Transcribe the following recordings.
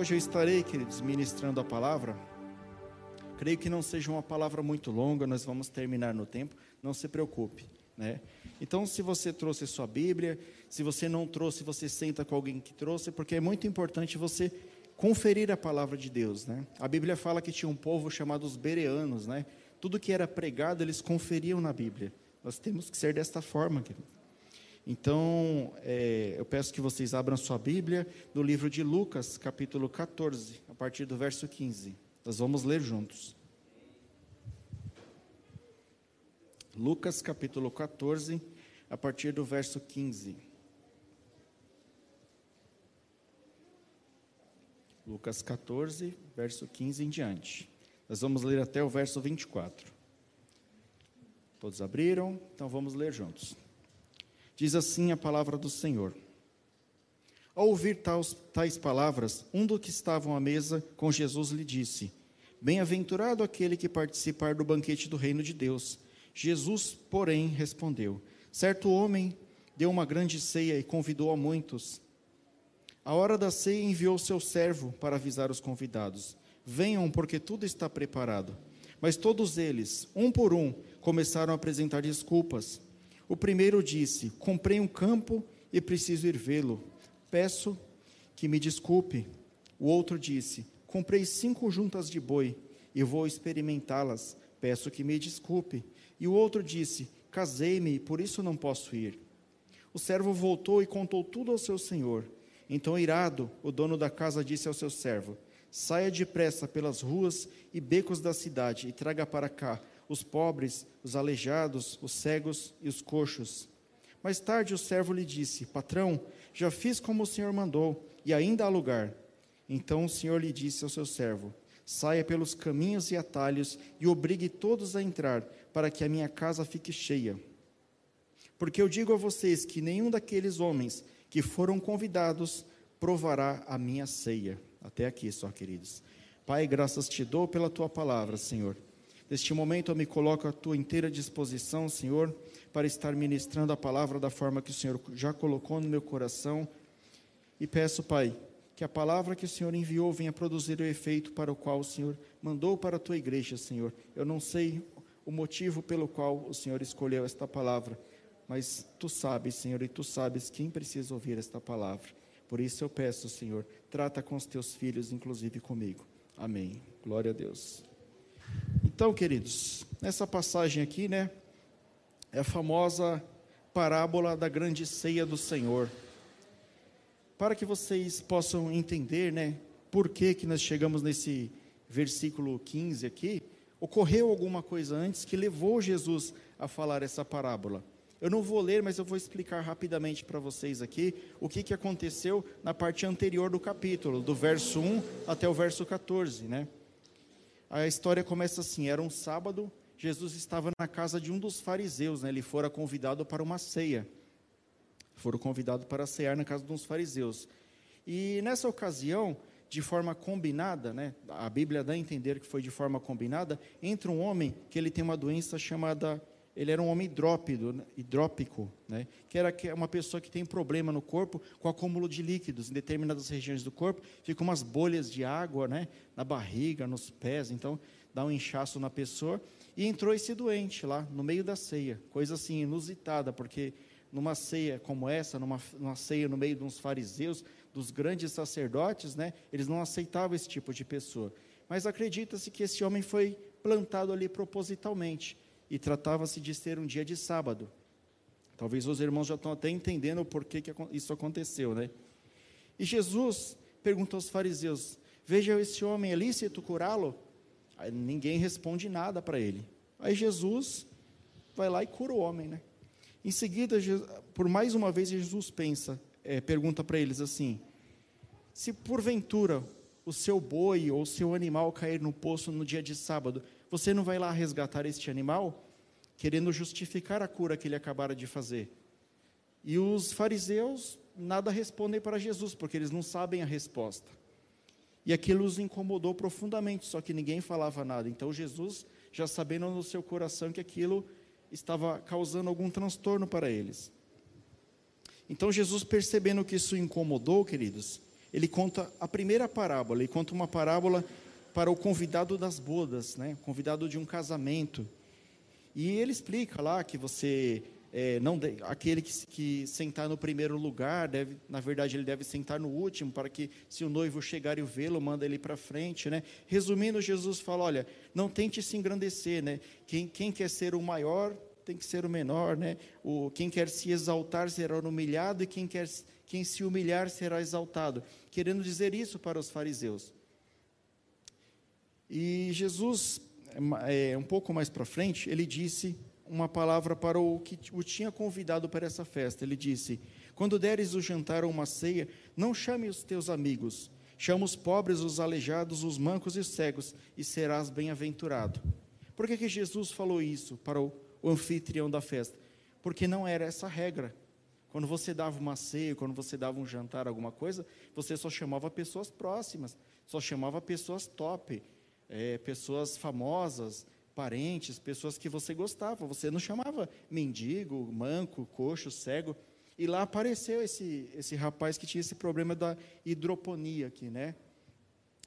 Hoje eu estarei, queridos, ministrando a palavra. Creio que não seja uma palavra muito longa, nós vamos terminar no tempo, não se preocupe, né? Então, se você trouxe sua Bíblia, se você não trouxe, você senta com alguém que trouxe, porque é muito importante você conferir a palavra de Deus, né? A Bíblia fala que tinha um povo chamado os bereanos, né? Tudo que era pregado, eles conferiam na Bíblia. Nós temos que ser desta forma, querido. Então, é, eu peço que vocês abram sua Bíblia no livro de Lucas, capítulo 14, a partir do verso 15. Nós vamos ler juntos. Lucas, capítulo 14, a partir do verso 15. Lucas 14, verso 15 em diante. Nós vamos ler até o verso 24. Todos abriram? Então vamos ler juntos. Diz assim a palavra do Senhor. Ao ouvir tais, tais palavras, um dos que estavam à mesa com Jesus lhe disse: Bem-aventurado aquele que participar do banquete do reino de Deus. Jesus, porém, respondeu: Certo homem deu uma grande ceia e convidou a muitos. A hora da ceia enviou seu servo para avisar os convidados: Venham, porque tudo está preparado. Mas todos eles, um por um, começaram a apresentar desculpas. O primeiro disse: Comprei um campo e preciso ir vê-lo. Peço que me desculpe. O outro disse: Comprei cinco juntas de boi e vou experimentá-las. Peço que me desculpe. E o outro disse: Casei-me por isso não posso ir. O servo voltou e contou tudo ao seu senhor. Então, irado, o dono da casa disse ao seu servo: Saia depressa pelas ruas e becos da cidade e traga para cá os pobres, os aleijados, os cegos e os coxos. Mais tarde o servo lhe disse: Patrão, já fiz como o senhor mandou, e ainda há lugar. Então o senhor lhe disse ao seu servo: Saia pelos caminhos e atalhos e obrigue todos a entrar, para que a minha casa fique cheia. Porque eu digo a vocês que nenhum daqueles homens que foram convidados provará a minha ceia. Até aqui só, queridos. Pai, graças te dou pela tua palavra, Senhor. Neste momento eu me coloco à tua inteira disposição, Senhor, para estar ministrando a palavra da forma que o Senhor já colocou no meu coração. E peço, Pai, que a palavra que o Senhor enviou venha produzir o efeito para o qual o Senhor mandou para a tua igreja, Senhor. Eu não sei o motivo pelo qual o Senhor escolheu esta palavra, mas tu sabes, Senhor, e tu sabes quem precisa ouvir esta palavra. Por isso eu peço, Senhor, trata com os teus filhos, inclusive comigo. Amém. Glória a Deus. Então, queridos, nessa passagem aqui, né, é a famosa parábola da grande ceia do Senhor. Para que vocês possam entender, né, por que que nós chegamos nesse versículo 15 aqui, ocorreu alguma coisa antes que levou Jesus a falar essa parábola. Eu não vou ler, mas eu vou explicar rapidamente para vocês aqui o que, que aconteceu na parte anterior do capítulo, do verso 1 até o verso 14, né? A história começa assim: era um sábado, Jesus estava na casa de um dos fariseus, né? ele fora convidado para uma ceia. Foram convidados para cear na casa de uns fariseus. E nessa ocasião, de forma combinada, né? a Bíblia dá a entender que foi de forma combinada, entra um homem que ele tem uma doença chamada ele era um homem hidrópido, né, hidrópico, né? que era uma pessoa que tem problema no corpo com acúmulo de líquidos em determinadas regiões do corpo, ficam umas bolhas de água né? na barriga, nos pés, então dá um inchaço na pessoa. E entrou esse doente lá, no meio da ceia, coisa assim inusitada, porque numa ceia como essa, numa, numa ceia no meio de uns fariseus, dos grandes sacerdotes, né? eles não aceitavam esse tipo de pessoa. Mas acredita-se que esse homem foi plantado ali propositalmente e tratava-se de ser um dia de sábado. Talvez os irmãos já estão até entendendo o porquê que isso aconteceu, né? E Jesus perguntou aos fariseus: Veja esse homem, é lícito curá-lo? Ninguém responde nada para ele. Aí Jesus vai lá e cura o homem, né? Em seguida, por mais uma vez, Jesus pensa, é, pergunta para eles assim: Se porventura o seu boi ou o seu animal cair no poço no dia de sábado, você não vai lá resgatar este animal, querendo justificar a cura que ele acabara de fazer. E os fariseus nada respondem para Jesus, porque eles não sabem a resposta. E aquilo os incomodou profundamente, só que ninguém falava nada. Então Jesus, já sabendo no seu coração que aquilo estava causando algum transtorno para eles. Então Jesus, percebendo que isso incomodou, queridos, ele conta a primeira parábola, ele conta uma parábola para o convidado das bodas, né? convidado de um casamento. E ele explica lá que você é, não de, aquele que, que, sentar no primeiro lugar deve, na verdade, ele deve sentar no último para que, se o noivo chegar e vê-lo, manda ele para frente, né? Resumindo, Jesus fala: olha, não tente se engrandecer, né? Quem, quem quer ser o maior tem que ser o menor, né? O, quem quer se exaltar será humilhado e quem quer quem se humilhar será exaltado. Querendo dizer isso para os fariseus. E Jesus, é, um pouco mais para frente, ele disse uma palavra para o que o tinha convidado para essa festa. Ele disse: Quando deres o jantar ou uma ceia, não chame os teus amigos, chama os pobres, os aleijados, os mancos e os cegos, e serás bem-aventurado. Por que, que Jesus falou isso para o, o anfitrião da festa? Porque não era essa regra. Quando você dava uma ceia, quando você dava um jantar, alguma coisa, você só chamava pessoas próximas, só chamava pessoas top, é, pessoas famosas, parentes, pessoas que você gostava. Você não chamava mendigo, manco, coxo, cego. E lá apareceu esse, esse rapaz que tinha esse problema da hidroponia aqui, né?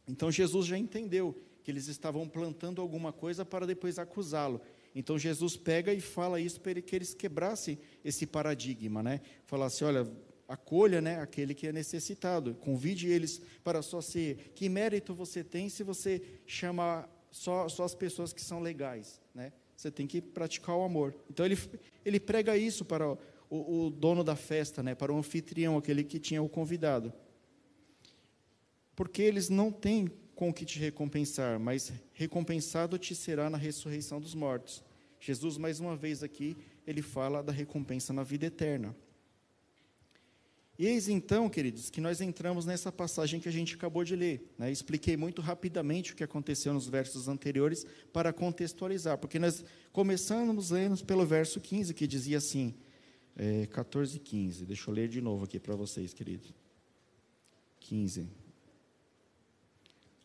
Então Jesus já entendeu que eles estavam plantando alguma coisa para depois acusá-lo. Então Jesus pega e fala isso para que eles quebrassem esse paradigma, né? Falasse, olha, acolha, né, aquele que é necessitado, convide eles para sua ceia. Que mérito você tem se você chama só, só as pessoas que são legais, né? Você tem que praticar o amor. Então ele, ele prega isso para o, o, o dono da festa, né? Para o anfitrião, aquele que tinha o convidado. Porque eles não têm com o que te recompensar, mas recompensado te será na ressurreição dos mortos. Jesus, mais uma vez aqui, ele fala da recompensa na vida eterna. Eis então, queridos, que nós entramos nessa passagem que a gente acabou de ler. Né? Expliquei muito rapidamente o que aconteceu nos versos anteriores para contextualizar, porque nós começamos lendo pelo verso 15, que dizia assim, é, 14 e 15. Deixa eu ler de novo aqui para vocês, queridos. 15.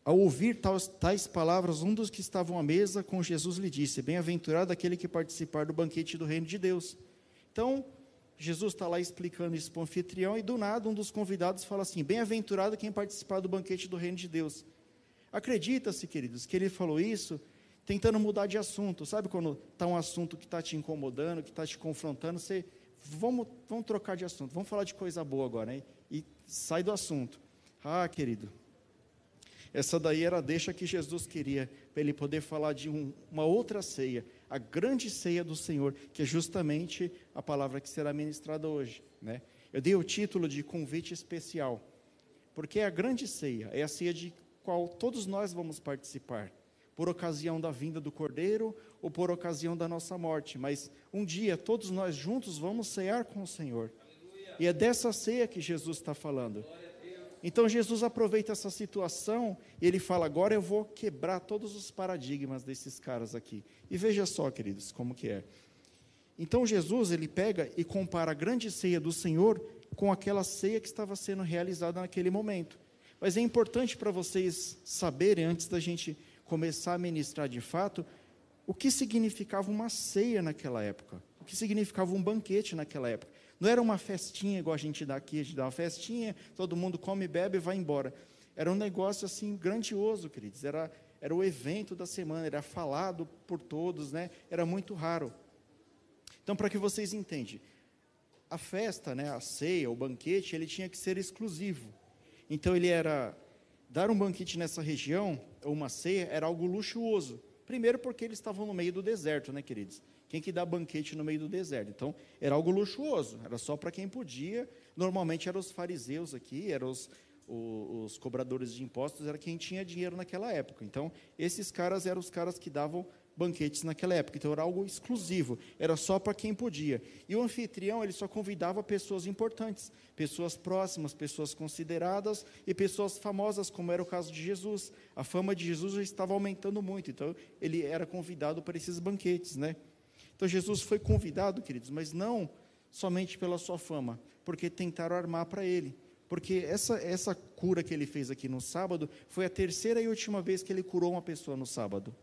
Ao ouvir tais, tais palavras, um dos que estavam à mesa com Jesus lhe disse: Bem-aventurado aquele que participar do banquete do reino de Deus. Então, Jesus está lá explicando isso para o anfitrião, e do nada um dos convidados fala assim: Bem-aventurado quem participar do banquete do reino de Deus. Acredita-se, queridos, que ele falou isso tentando mudar de assunto. Sabe quando está um assunto que está te incomodando, que está te confrontando, você. Vamos, vamos trocar de assunto, vamos falar de coisa boa agora, né? E sai do assunto. Ah, querido, essa daí era a deixa que Jesus queria, para ele poder falar de um, uma outra ceia, a grande ceia do Senhor, que é justamente a palavra que será ministrada hoje. Né? Eu dei o título de convite especial, porque é a grande ceia, é a ceia de qual todos nós vamos participar, por ocasião da vinda do Cordeiro ou por ocasião da nossa morte, mas um dia todos nós juntos vamos cear com o Senhor. E é dessa ceia que Jesus está falando. Então Jesus aproveita essa situação e ele fala: agora eu vou quebrar todos os paradigmas desses caras aqui. E veja só, queridos, como que é. Então Jesus ele pega e compara a grande ceia do Senhor com aquela ceia que estava sendo realizada naquele momento. Mas é importante para vocês saberem, antes da gente começar a ministrar de fato, o que significava uma ceia naquela época, o que significava um banquete naquela época. Não era uma festinha igual a gente dá aqui, a gente dá uma festinha, todo mundo come, bebe e vai embora. Era um negócio assim grandioso, queridos. Era, era o evento da semana, era falado por todos, né? Era muito raro. Então, para que vocês entendam, a festa, né, a ceia, o banquete, ele tinha que ser exclusivo. Então, ele era dar um banquete nessa região, ou uma ceia, era algo luxuoso. Primeiro porque eles estavam no meio do deserto, né, queridos? Quem que dá banquete no meio do deserto? Então, era algo luxuoso, era só para quem podia. Normalmente eram os fariseus aqui, eram os, os, os, cobradores de impostos, era quem tinha dinheiro naquela época. Então, esses caras eram os caras que davam banquetes naquela época. Então, era algo exclusivo, era só para quem podia. E o anfitrião, ele só convidava pessoas importantes, pessoas próximas, pessoas consideradas e pessoas famosas, como era o caso de Jesus. A fama de Jesus já estava aumentando muito, então ele era convidado para esses banquetes, né? Então Jesus foi convidado, queridos, mas não somente pela sua fama, porque tentaram armar para ele. Porque essa, essa cura que ele fez aqui no sábado foi a terceira e última vez que ele curou uma pessoa no sábado.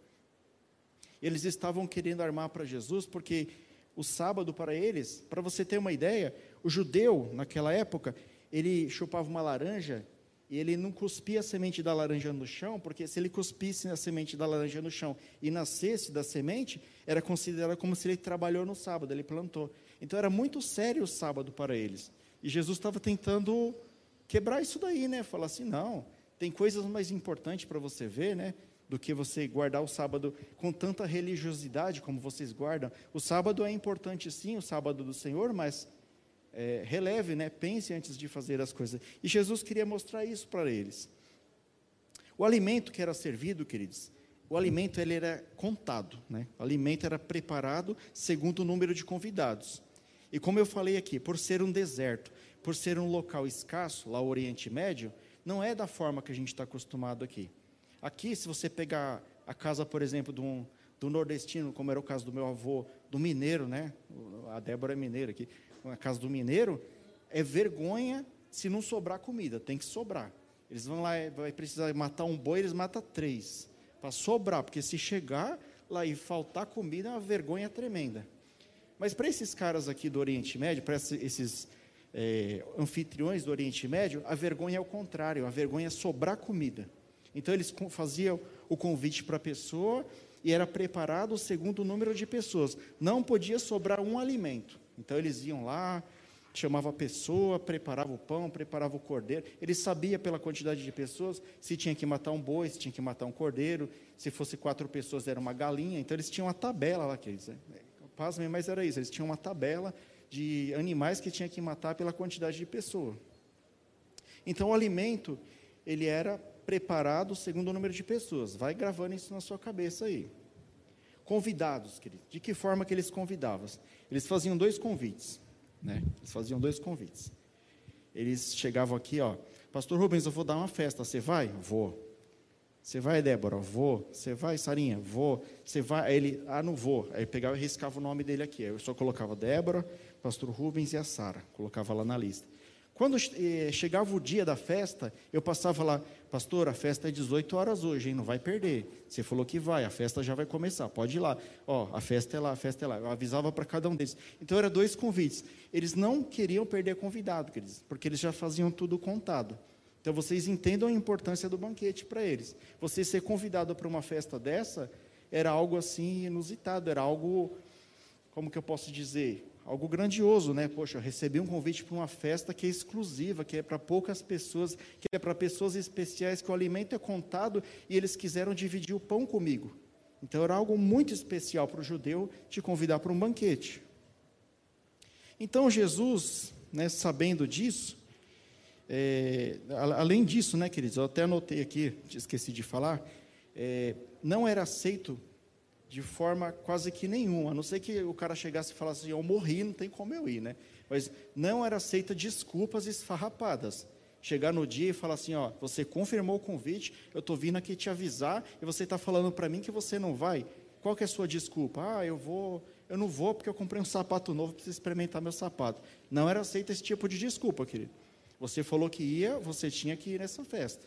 Eles estavam querendo armar para Jesus, porque o sábado para eles, para você ter uma ideia, o judeu naquela época, ele chupava uma laranja ele não cuspia a semente da laranja no chão, porque se ele cuspisse a semente da laranja no chão e nascesse da semente, era considerado como se ele trabalhou no sábado, ele plantou. Então era muito sério o sábado para eles. E Jesus estava tentando quebrar isso daí, né? Falar assim, não, tem coisas mais importantes para você ver, né? Do que você guardar o sábado com tanta religiosidade como vocês guardam. O sábado é importante sim, o sábado do Senhor, mas é, releve, né? pense antes de fazer as coisas. E Jesus queria mostrar isso para eles. O alimento que era servido, queridos, o alimento ele era contado, né? o alimento era preparado segundo o número de convidados. E como eu falei aqui, por ser um deserto, por ser um local escasso, lá o Oriente Médio, não é da forma que a gente está acostumado aqui. Aqui, se você pegar a casa, por exemplo, de um, do nordestino, como era o caso do meu avô, do mineiro, né? A Débora é mineira aqui na casa do mineiro, é vergonha se não sobrar comida, tem que sobrar. Eles vão lá, vai precisar matar um boi, eles matam três, para sobrar, porque se chegar lá e faltar comida, é uma vergonha tremenda. Mas para esses caras aqui do Oriente Médio, para esses é, anfitriões do Oriente Médio, a vergonha é o contrário, a vergonha é sobrar comida. Então eles faziam o convite para a pessoa e era preparado segundo o número de pessoas. Não podia sobrar um alimento. Então eles iam lá, chamava a pessoa, preparava o pão, preparava o cordeiro. Ele sabia pela quantidade de pessoas se tinha que matar um boi, se tinha que matar um cordeiro, se fosse quatro pessoas era uma galinha. Então eles tinham uma tabela lá que eles, né? pasmem, mas era isso. Eles tinham uma tabela de animais que tinha que matar pela quantidade de pessoa. Então o alimento ele era preparado segundo o número de pessoas. Vai gravando isso na sua cabeça aí. Convidados, querido. De que forma que eles convidavam? Eles faziam dois convites, né? Eles faziam dois convites. Eles chegavam aqui, ó, Pastor Rubens, eu vou dar uma festa, você vai? Vou. Você vai, Débora? Vou. Você vai, Sarinha? Vou. Você vai? Aí ele, ah, não vou. Aí pegava e riscava o nome dele aqui. Aí eu só colocava Débora, Pastor Rubens e a Sara. Colocava lá na lista. Quando eh, chegava o dia da festa, eu passava lá, pastor, a festa é 18 horas hoje, hein? Não vai perder. Você falou que vai, a festa já vai começar, pode ir lá. Ó, a festa é lá, a festa é lá. Eu avisava para cada um deles. Então, eram dois convites. Eles não queriam perder convidado, queridos, porque eles já faziam tudo contado. Então, vocês entendam a importância do banquete para eles. Você ser convidado para uma festa dessa era algo assim inusitado, era algo, como que eu posso dizer? Algo grandioso, né? Poxa, eu recebi um convite para uma festa que é exclusiva, que é para poucas pessoas, que é para pessoas especiais, que o alimento é contado e eles quiseram dividir o pão comigo. Então era algo muito especial para o judeu te convidar para um banquete. Então Jesus, né, sabendo disso, é, além disso, né, queridos, eu até anotei aqui, esqueci de falar, é, não era aceito de forma quase que nenhuma, a não ser que o cara chegasse e falasse assim, eu morri, não tem como eu ir, né? Mas não era aceita desculpas esfarrapadas. Chegar no dia e falar assim, ó, você confirmou o convite, eu estou vindo aqui te avisar e você está falando para mim que você não vai. Qual que é a sua desculpa? Ah, eu vou, eu não vou porque eu comprei um sapato novo, preciso experimentar meu sapato. Não era aceita esse tipo de desculpa, querido. Você falou que ia, você tinha que ir nessa festa.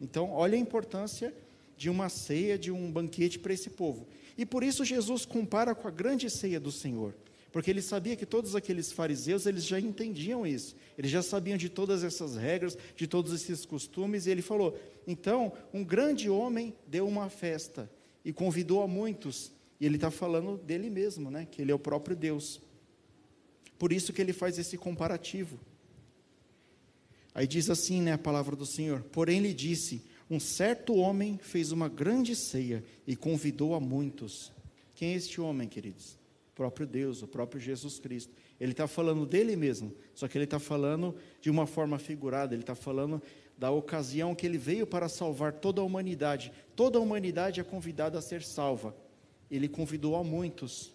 Então, olha a importância de uma ceia, de um banquete para esse povo. E por isso Jesus compara com a grande ceia do Senhor, porque ele sabia que todos aqueles fariseus, eles já entendiam isso. Eles já sabiam de todas essas regras, de todos esses costumes, e ele falou: "Então, um grande homem deu uma festa e convidou a muitos". E ele está falando dele mesmo, né? Que ele é o próprio Deus. Por isso que ele faz esse comparativo. Aí diz assim, né, a palavra do Senhor: "Porém lhe disse: um certo homem fez uma grande ceia e convidou a muitos. Quem é este homem, queridos? O próprio Deus, o próprio Jesus Cristo. Ele está falando dele mesmo, só que ele está falando de uma forma figurada, ele está falando da ocasião que ele veio para salvar toda a humanidade. Toda a humanidade é convidada a ser salva. Ele convidou a muitos.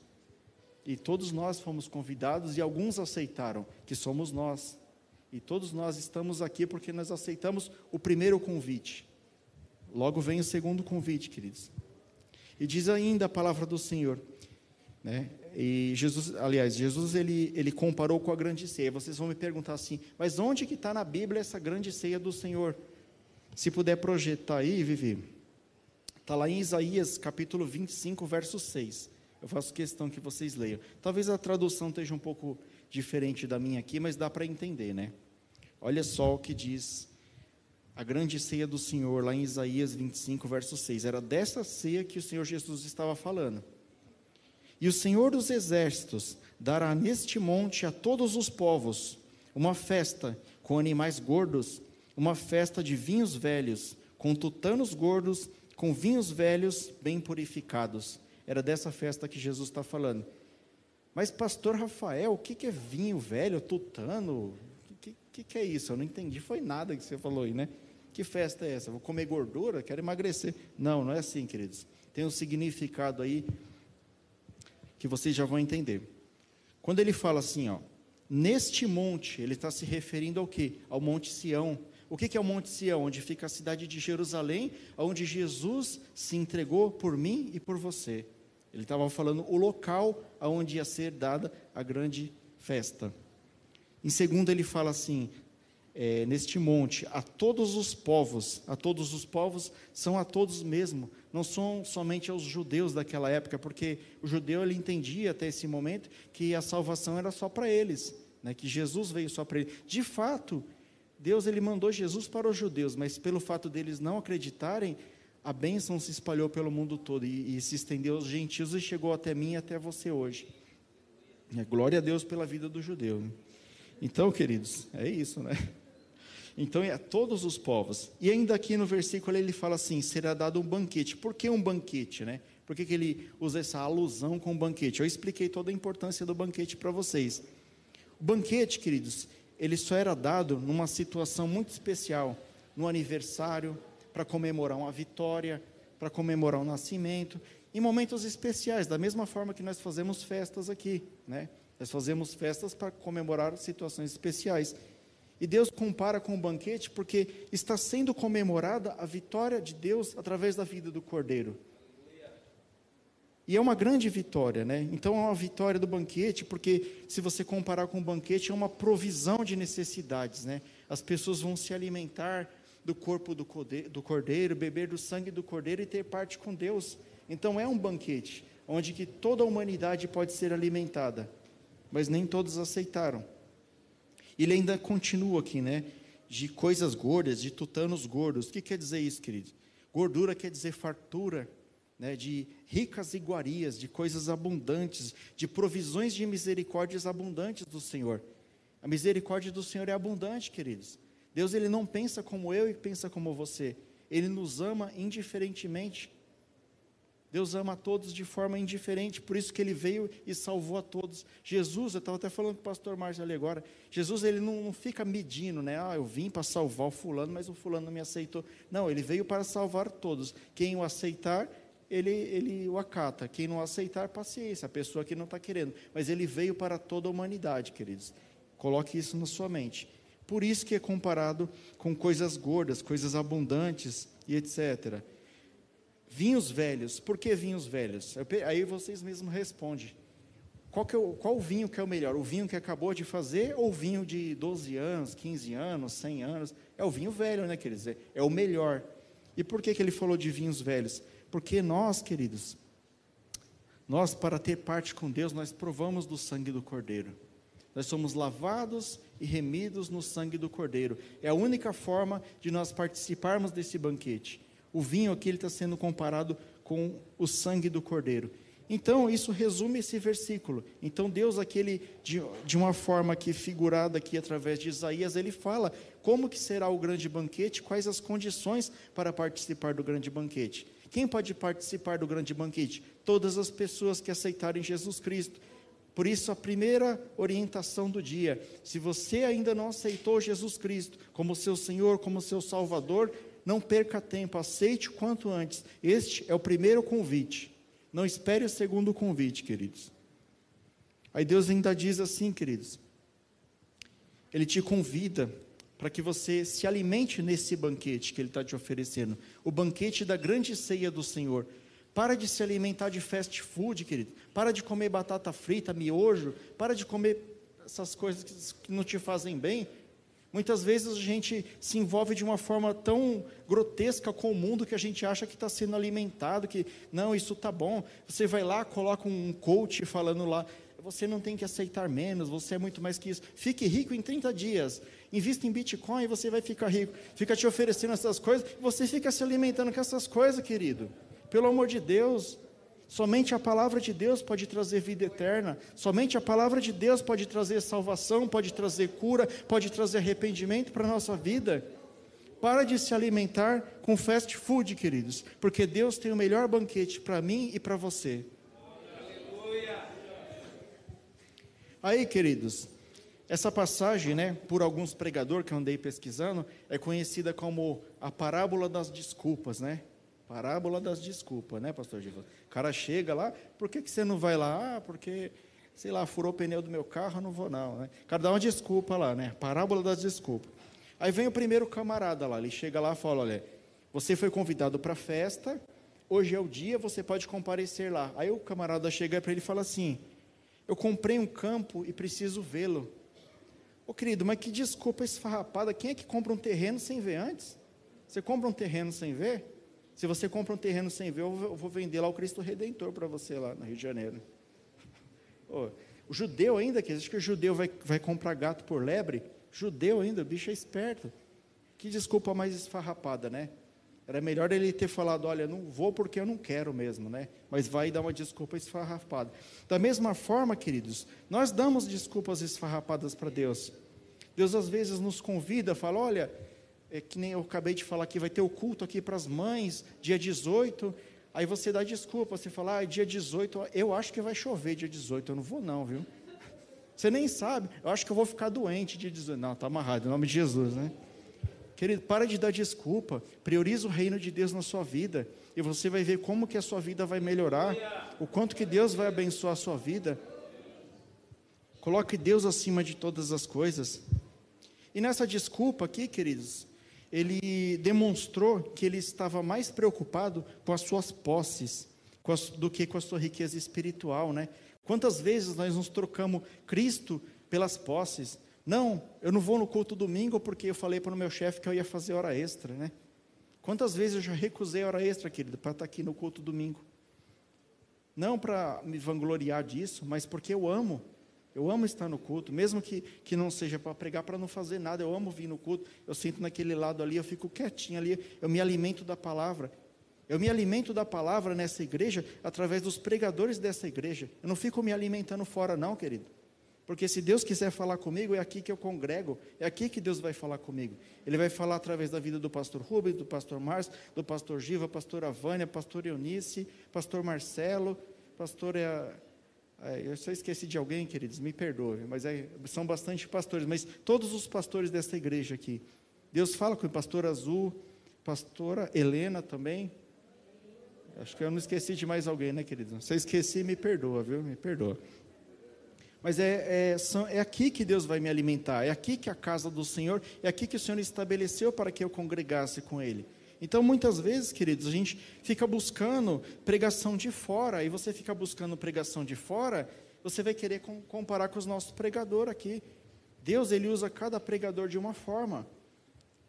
E todos nós fomos convidados e alguns aceitaram, que somos nós. E todos nós estamos aqui porque nós aceitamos o primeiro convite. Logo vem o segundo convite, queridos. E diz ainda a palavra do Senhor, né? E Jesus, aliás, Jesus ele, ele comparou com a grande ceia. Vocês vão me perguntar assim, mas onde que está na Bíblia essa grande ceia do Senhor? Se puder projetar aí, Vivi, está lá em Isaías capítulo 25, verso 6. Eu faço questão que vocês leiam. Talvez a tradução esteja um pouco diferente da minha aqui, mas dá para entender, né? Olha só o que diz a grande ceia do Senhor, lá em Isaías 25, verso 6. Era dessa ceia que o Senhor Jesus estava falando. E o Senhor dos Exércitos dará neste monte a todos os povos uma festa com animais gordos, uma festa de vinhos velhos, com tutanos gordos, com vinhos velhos bem purificados. Era dessa festa que Jesus está falando. Mas, pastor Rafael, o que é vinho velho, tutano? Que, que, que é isso? Eu não entendi, foi nada que você falou aí, né? Que festa é essa? Vou comer gordura? Quero emagrecer? Não, não é assim, queridos. Tem um significado aí que vocês já vão entender. Quando ele fala assim, ó, neste monte, ele está se referindo ao quê? Ao Monte Sião. O que é o Monte Sião? Onde fica a cidade de Jerusalém, onde Jesus se entregou por mim e por você. Ele estava falando o local aonde ia ser dada a grande festa. Em segundo, ele fala assim: é, neste monte, a todos os povos, a todos os povos são a todos mesmo, não são somente aos judeus daquela época, porque o judeu ele entendia até esse momento que a salvação era só para eles, né, que Jesus veio só para eles. De fato, Deus ele mandou Jesus para os judeus, mas pelo fato deles não acreditarem, a bênção se espalhou pelo mundo todo e, e se estendeu aos gentios e chegou até mim e até você hoje. Glória a Deus pela vida do judeu. Né? Então, queridos, é isso, né? Então é a todos os povos. E ainda aqui no versículo ele fala assim: será dado um banquete. Por que um banquete, né? Por que, que ele usa essa alusão com o banquete? Eu expliquei toda a importância do banquete para vocês. O banquete, queridos, ele só era dado numa situação muito especial, no aniversário, para comemorar uma vitória, para comemorar um nascimento, em momentos especiais, da mesma forma que nós fazemos festas aqui, né? Nós fazemos festas para comemorar situações especiais. E Deus compara com o banquete porque está sendo comemorada a vitória de Deus através da vida do cordeiro. E é uma grande vitória, né? Então é uma vitória do banquete, porque se você comparar com o banquete, é uma provisão de necessidades, né? As pessoas vão se alimentar do corpo do cordeiro, beber do sangue do cordeiro e ter parte com Deus. Então é um banquete, onde que toda a humanidade pode ser alimentada. Mas nem todos aceitaram. Ele ainda continua aqui, né? De coisas gordas, de tutanos gordos. O que quer dizer isso, querido? Gordura quer dizer fartura, né? De ricas iguarias, de coisas abundantes, de provisões de misericórdias abundantes do Senhor. A misericórdia do Senhor é abundante, queridos. Deus ele não pensa como eu e pensa como você. Ele nos ama indiferentemente. Deus ama a todos de forma indiferente, por isso que ele veio e salvou a todos. Jesus, eu estava até falando com o pastor Márcio ali agora, Jesus ele não, não fica medindo, né? Ah, eu vim para salvar o fulano, mas o fulano não me aceitou. Não, ele veio para salvar todos. Quem o aceitar, ele, ele o acata. Quem não aceitar, paciência, a pessoa que não está querendo. Mas ele veio para toda a humanidade, queridos. Coloque isso na sua mente. Por isso que é comparado com coisas gordas, coisas abundantes e etc. Vinhos velhos. Por que vinhos velhos? Aí vocês mesmos respondem. Qual, que é o, qual o vinho que é o melhor? O vinho que acabou de fazer ou o vinho de 12 anos, 15 anos, 100 anos? É o vinho velho, né, quer dizer? É o melhor. E por que, que ele falou de vinhos velhos? Porque nós, queridos, nós, para ter parte com Deus, nós provamos do sangue do Cordeiro. Nós somos lavados e remidos no sangue do Cordeiro. É a única forma de nós participarmos desse banquete. O vinho aqui está sendo comparado com o sangue do cordeiro. Então, isso resume esse versículo. Então, Deus, aquele, de, de uma forma que figurada aqui através de Isaías, ele fala como que será o grande banquete, quais as condições para participar do grande banquete. Quem pode participar do grande banquete? Todas as pessoas que aceitarem Jesus Cristo. Por isso, a primeira orientação do dia: se você ainda não aceitou Jesus Cristo como seu Senhor, como seu Salvador, não perca tempo, aceite o quanto antes. Este é o primeiro convite. Não espere o segundo convite, queridos. Aí Deus ainda diz assim, queridos. Ele te convida para que você se alimente nesse banquete que Ele está te oferecendo o banquete da grande ceia do Senhor. Para de se alimentar de fast food, querido. Para de comer batata frita, miojo. Para de comer essas coisas que não te fazem bem. Muitas vezes a gente se envolve de uma forma tão grotesca com o mundo que a gente acha que está sendo alimentado, que não, isso está bom. Você vai lá, coloca um coach falando lá, você não tem que aceitar menos, você é muito mais que isso. Fique rico em 30 dias. Invista em Bitcoin e você vai ficar rico. Fica te oferecendo essas coisas, você fica se alimentando com essas coisas, querido. Pelo amor de Deus. Somente a palavra de Deus pode trazer vida eterna. Somente a palavra de Deus pode trazer salvação, pode trazer cura, pode trazer arrependimento para a nossa vida. Para de se alimentar com fast food, queridos, porque Deus tem o melhor banquete para mim e para você. Aí, queridos, essa passagem, né, por alguns pregadores que eu andei pesquisando, é conhecida como a parábola das desculpas, né? Parábola das desculpas, né, pastor Giva? O cara chega lá, por que, que você não vai lá? Ah, porque, sei lá, furou o pneu do meu carro, não vou não, né? O cara dá uma desculpa lá, né? Parábola das desculpas. Aí vem o primeiro camarada lá, ele chega lá e fala, olha, você foi convidado para a festa, hoje é o dia, você pode comparecer lá. Aí o camarada chega para ele e fala assim, eu comprei um campo e preciso vê-lo. Ô querido, mas que desculpa esfarrapada, quem é que compra um terreno sem ver antes? Você compra um terreno sem ver? Se você compra um terreno sem ver, eu vou vender lá o Cristo Redentor para você lá no Rio de Janeiro. Oh, o judeu ainda, que acha que o judeu vai, vai comprar gato por lebre? Judeu ainda, o bicho é esperto. Que desculpa mais esfarrapada, né? Era melhor ele ter falado, olha, não vou porque eu não quero mesmo, né? Mas vai dar uma desculpa esfarrapada. Da mesma forma, queridos, nós damos desculpas esfarrapadas para Deus. Deus às vezes nos convida, fala, olha, é que nem eu acabei de falar aqui, vai ter o culto aqui para as mães, dia 18. Aí você dá desculpa, você fala, ah, dia 18, eu acho que vai chover dia 18, eu não vou não, viu? Você nem sabe, eu acho que eu vou ficar doente dia 18. Não, está amarrado, em nome de Jesus, né? Querido, para de dar desculpa, prioriza o reino de Deus na sua vida, e você vai ver como que a sua vida vai melhorar, o quanto que Deus vai abençoar a sua vida. Coloque Deus acima de todas as coisas. E nessa desculpa aqui, queridos, ele demonstrou que ele estava mais preocupado com as suas posses do que com a sua riqueza espiritual, né? Quantas vezes nós nos trocamos Cristo pelas posses? Não, eu não vou no culto domingo porque eu falei para o meu chefe que eu ia fazer hora extra, né? Quantas vezes eu já recusei hora extra, querido, para estar aqui no culto domingo? Não para me vangloriar disso, mas porque eu amo eu amo estar no culto, mesmo que, que não seja para pregar, para não fazer nada. Eu amo vir no culto. Eu sinto naquele lado ali, eu fico quietinho ali. Eu me alimento da palavra. Eu me alimento da palavra nessa igreja através dos pregadores dessa igreja. Eu não fico me alimentando fora, não, querido. Porque se Deus quiser falar comigo, é aqui que eu congrego, é aqui que Deus vai falar comigo. Ele vai falar através da vida do pastor Rubens, do pastor Márcio, do pastor Giva, pastora Vânia, pastor Eunice, pastor Marcelo, pastor. É, eu só esqueci de alguém, queridos, me perdoe, mas é, são bastante pastores, mas todos os pastores dessa igreja aqui. Deus fala com o pastor Azul, pastora Helena também. Acho que eu não esqueci de mais alguém, né, querido? Se eu esqueci, me perdoa, viu? Me perdoa. Mas é, é, são, é aqui que Deus vai me alimentar, é aqui que a casa do Senhor, é aqui que o Senhor estabeleceu para que eu congregasse com Ele. Então, muitas vezes, queridos, a gente fica buscando pregação de fora, e você fica buscando pregação de fora, você vai querer comparar com os nossos pregadores aqui. Deus, ele usa cada pregador de uma forma.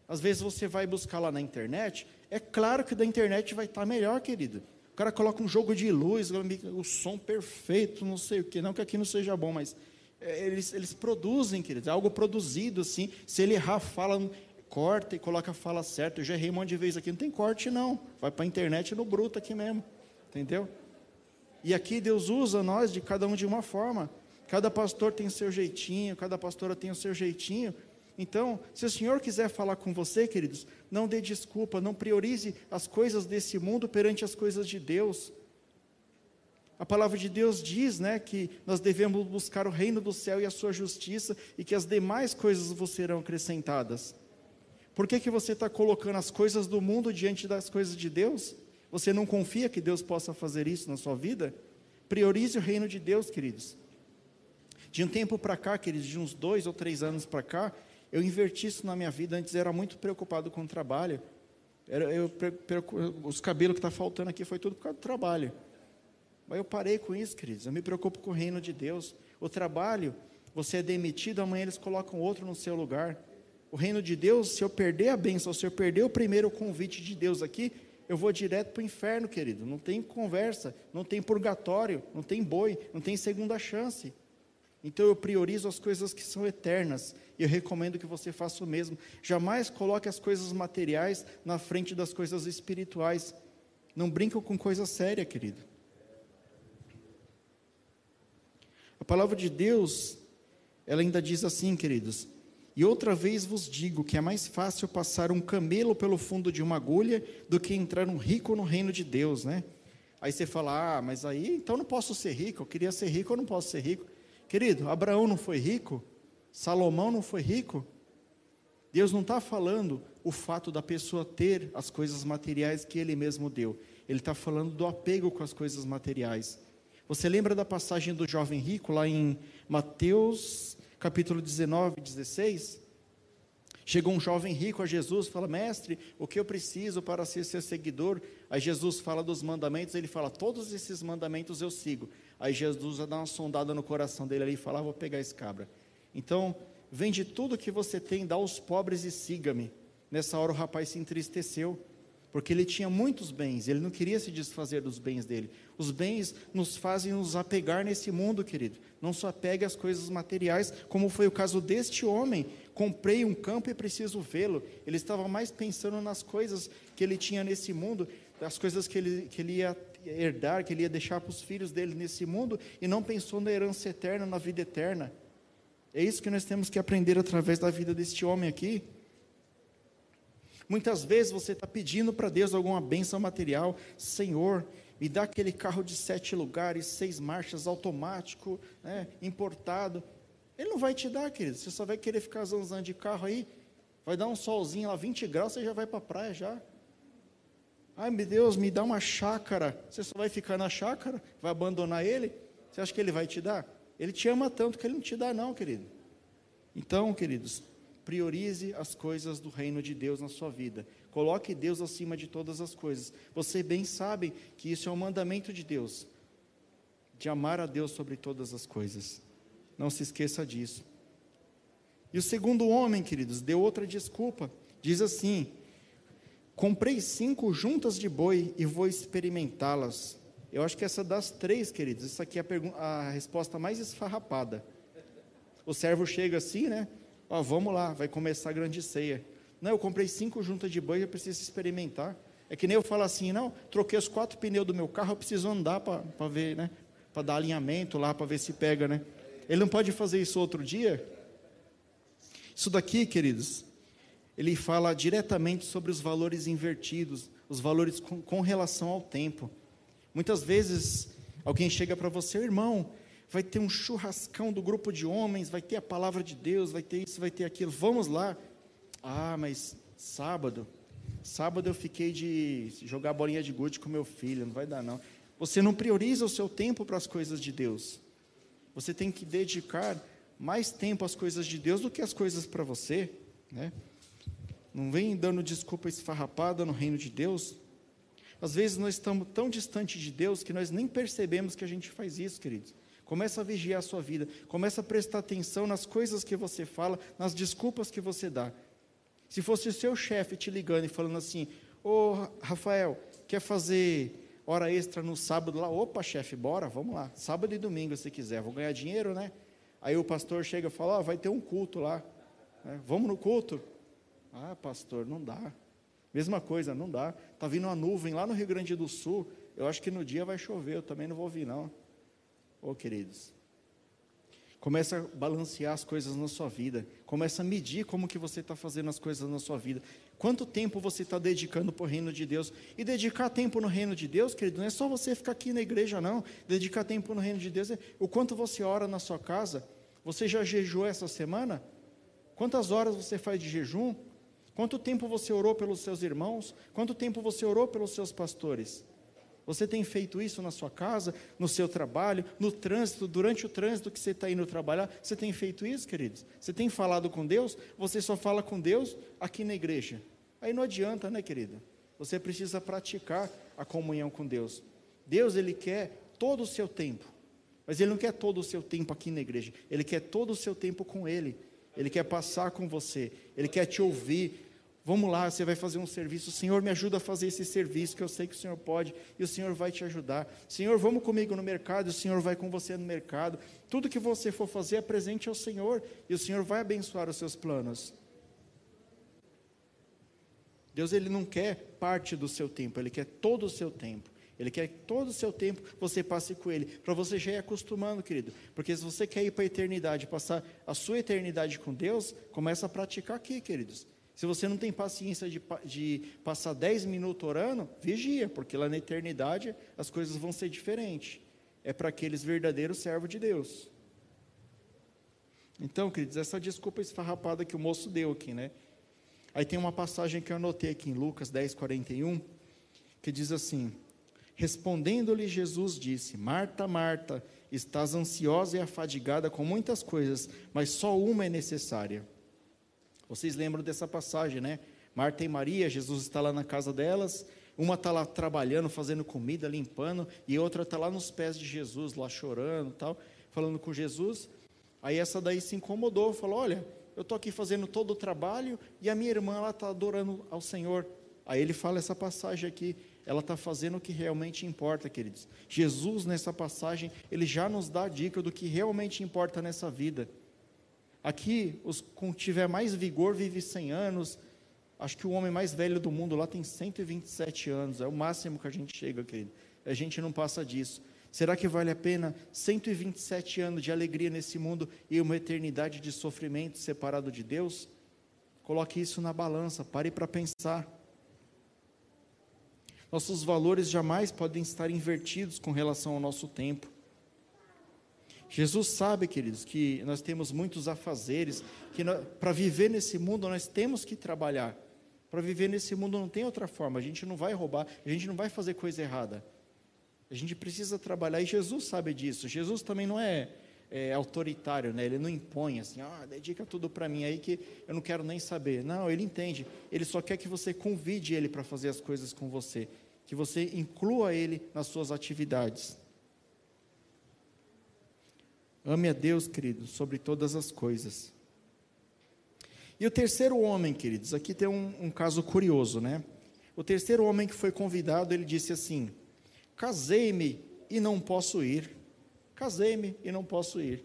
Às vezes você vai buscar lá na internet, é claro que da internet vai estar melhor, querido. O cara coloca um jogo de luz, o som perfeito, não sei o que, não que aqui não seja bom, mas é, eles, eles produzem, querido, é algo produzido assim. Se ele errar, fala, corta e coloca a fala certa. Eu já errei um monte de vezes aqui, não tem corte não. Vai para a internet no bruto aqui mesmo. Entendeu? E aqui Deus usa nós de cada um de uma forma. Cada pastor tem o seu jeitinho, cada pastora tem o seu jeitinho. Então, se o Senhor quiser falar com você, queridos, não dê desculpa, não priorize as coisas desse mundo perante as coisas de Deus. A palavra de Deus diz, né, que nós devemos buscar o reino do céu e a sua justiça e que as demais coisas vos serão acrescentadas. Por que, que você está colocando as coisas do mundo diante das coisas de Deus? Você não confia que Deus possa fazer isso na sua vida? Priorize o reino de Deus, queridos. De um tempo para cá, queridos, de uns dois ou três anos para cá, eu inverti isso na minha vida. Antes era muito preocupado com o trabalho. Era, eu, os cabelos que está faltando aqui foi tudo por causa do trabalho. Mas eu parei com isso, queridos. Eu me preocupo com o reino de Deus. O trabalho, você é demitido, amanhã eles colocam outro no seu lugar. O reino de Deus, se eu perder a bênção, se eu perder o primeiro convite de Deus aqui, eu vou direto para o inferno, querido. Não tem conversa, não tem purgatório, não tem boi, não tem segunda chance. Então eu priorizo as coisas que são eternas. e eu recomendo que você faça o mesmo. Jamais coloque as coisas materiais na frente das coisas espirituais. Não brinque com coisa séria, querido. A palavra de Deus, ela ainda diz assim, queridos: E outra vez vos digo que é mais fácil passar um camelo pelo fundo de uma agulha do que entrar um rico no reino de Deus, né? Aí você fala, ah, mas aí então não posso ser rico, eu queria ser rico, eu não posso ser rico. Querido, Abraão não foi rico, Salomão não foi rico. Deus não está falando o fato da pessoa ter as coisas materiais que ele mesmo deu. Ele está falando do apego com as coisas materiais. Você lembra da passagem do jovem rico lá em Mateus capítulo 19, 16? Chegou um jovem rico a Jesus, fala: Mestre, o que eu preciso para ser seu seguidor? Aí Jesus fala dos mandamentos, ele fala: Todos esses mandamentos eu sigo. Aí Jesus dá uma sondada no coração dele ali e fala: ah, Vou pegar esse cabra. Então, vende tudo que você tem, dá aos pobres e siga-me. Nessa hora o rapaz se entristeceu porque ele tinha muitos bens, ele não queria se desfazer dos bens dele. Os bens nos fazem nos apegar nesse mundo, querido. Não só apegue às coisas materiais, como foi o caso deste homem. Comprei um campo e preciso vê-lo. Ele estava mais pensando nas coisas que ele tinha nesse mundo, das coisas que ele, que ele ia herdar, que ele ia deixar para os filhos dele nesse mundo, e não pensou na herança eterna, na vida eterna. É isso que nós temos que aprender através da vida deste homem aqui. Muitas vezes você está pedindo para Deus alguma bênção material, Senhor, me dá aquele carro de sete lugares, seis marchas, automático, né, importado. Ele não vai te dar, querido. Você só vai querer ficar zanzando de carro aí. Vai dar um solzinho lá, 20 graus, você já vai para a praia já. Ai, meu Deus, me dá uma chácara. Você só vai ficar na chácara? Vai abandonar ele? Você acha que ele vai te dar? Ele te ama tanto que ele não te dá, não, querido. Então, queridos, Priorize as coisas do reino de Deus na sua vida. Coloque Deus acima de todas as coisas. Você bem sabe que isso é um mandamento de Deus, de amar a Deus sobre todas as coisas. Não se esqueça disso. E o segundo homem, queridos, deu outra desculpa. Diz assim: Comprei cinco juntas de boi e vou experimentá-las. Eu acho que essa das três, queridos, isso aqui é a, a resposta mais esfarrapada. O servo chega assim, né? Ó, vamos lá, vai começar a grande ceia. Não, eu comprei cinco juntas de banho, eu preciso experimentar. É que nem eu falo assim, não, troquei os quatro pneus do meu carro, eu preciso andar para ver, né? Para dar alinhamento lá, para ver se pega, né? Ele não pode fazer isso outro dia? Isso daqui, queridos, ele fala diretamente sobre os valores invertidos, os valores com, com relação ao tempo. Muitas vezes alguém chega para você, irmão, vai ter um churrascão do grupo de homens, vai ter a palavra de Deus, vai ter isso, vai ter aquilo. Vamos lá. Ah, mas sábado, sábado eu fiquei de jogar bolinha de gude com meu filho, não vai dar não. Você não prioriza o seu tempo para as coisas de Deus. Você tem que dedicar mais tempo às coisas de Deus do que às coisas para você, né? Não vem dando desculpa esfarrapada no reino de Deus. Às vezes nós estamos tão distante de Deus que nós nem percebemos que a gente faz isso, queridos. Começa a vigiar a sua vida. Começa a prestar atenção nas coisas que você fala, nas desculpas que você dá. Se fosse o seu chefe te ligando e falando assim: Ô Rafael, quer fazer hora extra no sábado lá? Opa, chefe, bora, vamos lá. Sábado e domingo, se quiser. Vou ganhar dinheiro, né? Aí o pastor chega e fala: oh, vai ter um culto lá. É, vamos no culto? Ah, pastor, não dá. Mesma coisa, não dá. Está vindo uma nuvem lá no Rio Grande do Sul. Eu acho que no dia vai chover, eu também não vou vir, não. Oh, queridos, começa a balancear as coisas na sua vida, começa a medir como que você está fazendo as coisas na sua vida, quanto tempo você está dedicando para o reino de Deus, e dedicar tempo no reino de Deus, querido, não é só você ficar aqui na igreja não, dedicar tempo no reino de Deus, é o quanto você ora na sua casa, você já jejuou essa semana? Quantas horas você faz de jejum? Quanto tempo você orou pelos seus irmãos? Quanto tempo você orou pelos seus pastores? Você tem feito isso na sua casa, no seu trabalho, no trânsito, durante o trânsito que você está indo trabalhar? Você tem feito isso, queridos? Você tem falado com Deus? Você só fala com Deus aqui na igreja. Aí não adianta, né, querido? Você precisa praticar a comunhão com Deus. Deus, Ele quer todo o seu tempo. Mas Ele não quer todo o seu tempo aqui na igreja. Ele quer todo o seu tempo com Ele. Ele quer passar com você. Ele quer te ouvir. Vamos lá, você vai fazer um serviço. Senhor, me ajuda a fazer esse serviço, que eu sei que o Senhor pode, e o Senhor vai te ajudar. Senhor, vamos comigo no mercado, o Senhor vai com você no mercado. Tudo que você for fazer, apresente ao Senhor, e o Senhor vai abençoar os seus planos. Deus ele não quer parte do seu tempo, ele quer todo o seu tempo. Ele quer que todo o seu tempo você passe com ele, para você já ir acostumando, querido. Porque se você quer ir para a eternidade, passar a sua eternidade com Deus, começa a praticar aqui, queridos. Se você não tem paciência de, de passar 10 minutos orando, vigia, porque lá na eternidade as coisas vão ser diferentes. É para aqueles verdadeiros servos de Deus. Então, queridos, essa desculpa esfarrapada que o moço deu aqui, né? Aí tem uma passagem que eu anotei aqui em Lucas 10, 41, que diz assim: Respondendo-lhe Jesus disse: Marta, Marta, estás ansiosa e afadigada com muitas coisas, mas só uma é necessária. Vocês lembram dessa passagem, né? Marta e Maria, Jesus está lá na casa delas, uma está lá trabalhando, fazendo comida, limpando, e outra está lá nos pés de Jesus, lá chorando tal, falando com Jesus. Aí essa daí se incomodou, falou: Olha, eu estou aqui fazendo todo o trabalho e a minha irmã ela está adorando ao Senhor. Aí ele fala essa passagem aqui, ela está fazendo o que realmente importa, queridos. Jesus, nessa passagem, ele já nos dá a dica do que realmente importa nessa vida. Aqui, os com tiver mais vigor vive 100 anos. Acho que o homem mais velho do mundo lá tem 127 anos. É o máximo que a gente chega, querido. A gente não passa disso. Será que vale a pena 127 anos de alegria nesse mundo e uma eternidade de sofrimento separado de Deus? Coloque isso na balança, pare para pensar. Nossos valores jamais podem estar invertidos com relação ao nosso tempo. Jesus sabe, queridos, que nós temos muitos afazeres, que para viver nesse mundo nós temos que trabalhar. Para viver nesse mundo não tem outra forma, a gente não vai roubar, a gente não vai fazer coisa errada. A gente precisa trabalhar e Jesus sabe disso. Jesus também não é, é autoritário, né? Ele não impõe assim, ah, dedica tudo para mim aí que eu não quero nem saber. Não, ele entende. Ele só quer que você convide ele para fazer as coisas com você, que você inclua ele nas suas atividades. Ame a Deus, querido, sobre todas as coisas. E o terceiro homem, queridos, aqui tem um, um caso curioso, né? O terceiro homem que foi convidado, ele disse assim: Casei-me e não posso ir. Casei-me e não posso ir.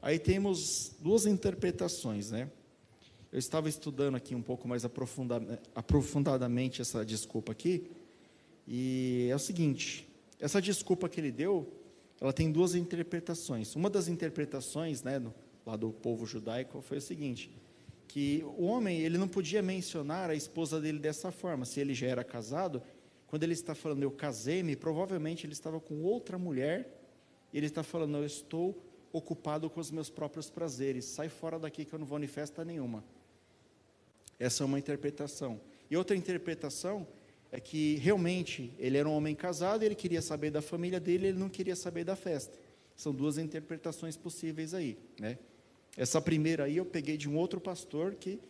Aí temos duas interpretações, né? Eu estava estudando aqui um pouco mais aprofundadamente essa desculpa aqui, e é o seguinte: essa desculpa que ele deu, ela tem duas interpretações. Uma das interpretações, né, no, lá do povo judaico, foi o seguinte: que o homem ele não podia mencionar a esposa dele dessa forma, se ele já era casado, quando ele está falando, eu casei-me, provavelmente ele estava com outra mulher, e ele está falando, eu estou ocupado com os meus próprios prazeres, sai fora daqui que eu não vou em festa nenhuma. Essa é uma interpretação. E outra interpretação é que realmente ele era um homem casado, ele queria saber da família dele, ele não queria saber da festa. São duas interpretações possíveis aí, né? Essa primeira aí eu peguei de um outro pastor que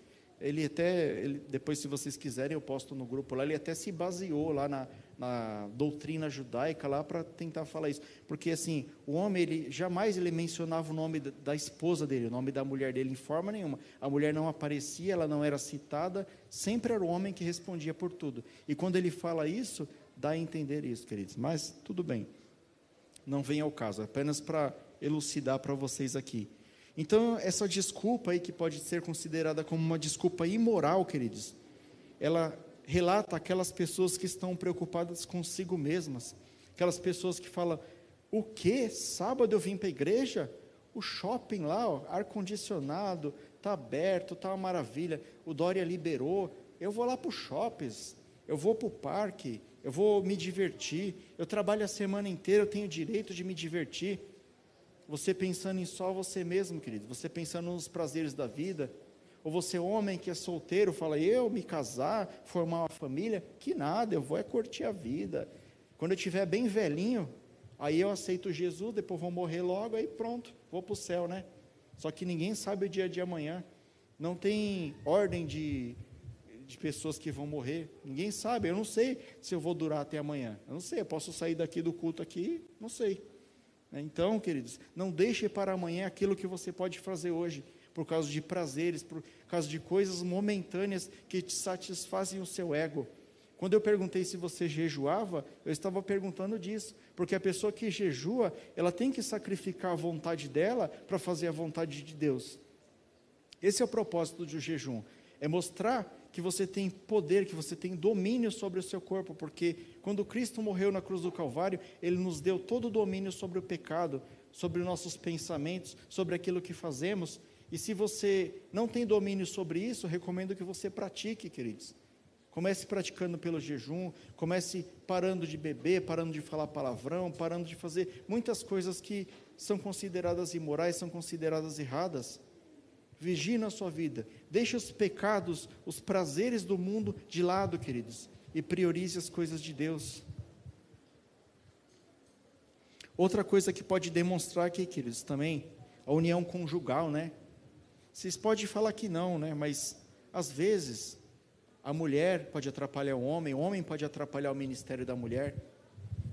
ele até, ele, depois se vocês quiserem, eu posto no grupo lá, ele até se baseou lá na, na doutrina judaica lá para tentar falar isso. Porque assim, o homem, ele jamais ele mencionava o nome da, esposa dele, o nome da mulher dele em forma nenhuma. A mulher não aparecia, ela não era citada, sempre era o homem que respondia por tudo. E quando ele fala isso, dá a entender isso, queridos. Mas tudo bem. Não vem ao caso, apenas para elucidar para vocês aqui. Então, essa desculpa aí, que pode ser considerada como uma desculpa imoral, queridos, ela relata aquelas pessoas que estão preocupadas consigo mesmas, aquelas pessoas que falam: o que? Sábado eu vim para a igreja? O shopping lá, ar-condicionado, está aberto, está uma maravilha. O Dória liberou. Eu vou lá para os shoppings, eu vou para o parque, eu vou me divertir. Eu trabalho a semana inteira, eu tenho direito de me divertir. Você pensando em só você mesmo, querido, você pensando nos prazeres da vida, ou você, homem que é solteiro, fala, eu me casar, formar uma família, que nada, eu vou é curtir a vida. Quando eu estiver bem velhinho, aí eu aceito Jesus, depois vou morrer logo, aí pronto, vou para o céu, né? Só que ninguém sabe o dia de amanhã. Não tem ordem de, de pessoas que vão morrer. Ninguém sabe. Eu não sei se eu vou durar até amanhã. Eu não sei. Eu posso sair daqui do culto aqui, não sei. Então, queridos, não deixe para amanhã aquilo que você pode fazer hoje. Por causa de prazeres, por causa de coisas momentâneas que te satisfazem o seu ego. Quando eu perguntei se você jejuava, eu estava perguntando disso, porque a pessoa que jejua, ela tem que sacrificar a vontade dela para fazer a vontade de Deus. Esse é o propósito do jejum, é mostrar que você tem poder, que você tem domínio sobre o seu corpo, porque quando Cristo morreu na cruz do Calvário, ele nos deu todo o domínio sobre o pecado, sobre nossos pensamentos, sobre aquilo que fazemos. E se você não tem domínio sobre isso, recomendo que você pratique, queridos. Comece praticando pelo jejum, comece parando de beber, parando de falar palavrão, parando de fazer muitas coisas que são consideradas imorais, são consideradas erradas. Vigie na sua vida, deixe os pecados, os prazeres do mundo de lado, queridos, e priorize as coisas de Deus. Outra coisa que pode demonstrar aqui, queridos, também, a união conjugal, né? Vocês podem falar que não, né? Mas às vezes a mulher pode atrapalhar o homem, o homem pode atrapalhar o ministério da mulher.